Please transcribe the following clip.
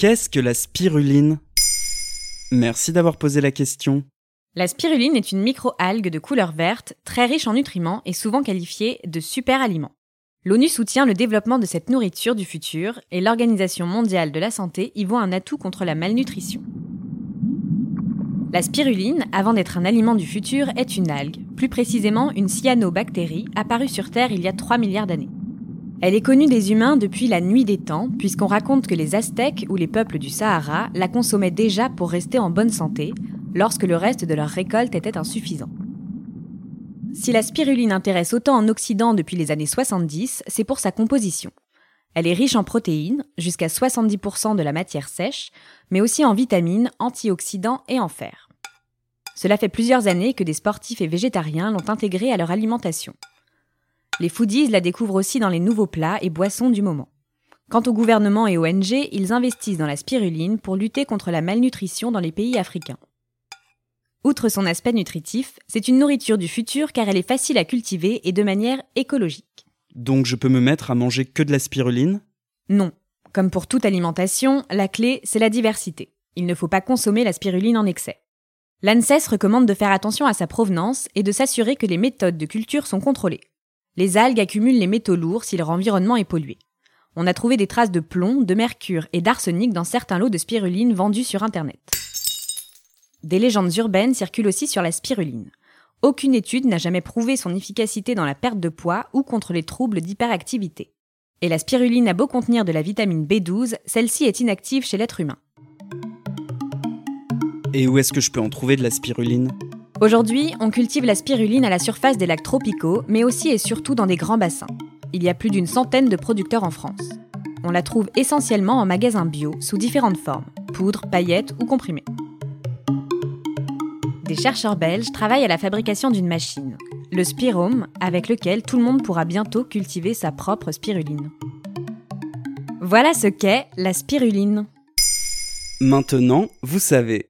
Qu'est-ce que la spiruline? Merci d'avoir posé la question. La spiruline est une micro-algue de couleur verte, très riche en nutriments et souvent qualifiée de super aliment. L'ONU soutient le développement de cette nourriture du futur et l'Organisation mondiale de la santé y voit un atout contre la malnutrition. La spiruline, avant d'être un aliment du futur, est une algue, plus précisément une cyanobactérie apparue sur Terre il y a 3 milliards d'années. Elle est connue des humains depuis la nuit des temps, puisqu'on raconte que les Aztèques ou les peuples du Sahara la consommaient déjà pour rester en bonne santé, lorsque le reste de leur récolte était insuffisant. Si la spiruline intéresse autant en Occident depuis les années 70, c'est pour sa composition. Elle est riche en protéines, jusqu'à 70% de la matière sèche, mais aussi en vitamines, antioxydants et en fer. Cela fait plusieurs années que des sportifs et végétariens l'ont intégrée à leur alimentation. Les foodies la découvrent aussi dans les nouveaux plats et boissons du moment. Quant au gouvernement et ONG, ils investissent dans la spiruline pour lutter contre la malnutrition dans les pays africains. Outre son aspect nutritif, c'est une nourriture du futur car elle est facile à cultiver et de manière écologique. Donc je peux me mettre à manger que de la spiruline? Non. Comme pour toute alimentation, la clé, c'est la diversité. Il ne faut pas consommer la spiruline en excès. L'ANSES recommande de faire attention à sa provenance et de s'assurer que les méthodes de culture sont contrôlées. Les algues accumulent les métaux lourds si leur environnement est pollué. On a trouvé des traces de plomb, de mercure et d'arsenic dans certains lots de spiruline vendus sur Internet. Des légendes urbaines circulent aussi sur la spiruline. Aucune étude n'a jamais prouvé son efficacité dans la perte de poids ou contre les troubles d'hyperactivité. Et la spiruline a beau contenir de la vitamine B12, celle-ci est inactive chez l'être humain. Et où est-ce que je peux en trouver de la spiruline? Aujourd'hui, on cultive la spiruline à la surface des lacs tropicaux, mais aussi et surtout dans des grands bassins. Il y a plus d'une centaine de producteurs en France. On la trouve essentiellement en magasins bio, sous différentes formes, poudre, paillettes ou comprimés. Des chercheurs belges travaillent à la fabrication d'une machine, le Spirome, avec lequel tout le monde pourra bientôt cultiver sa propre spiruline. Voilà ce qu'est la spiruline. Maintenant, vous savez.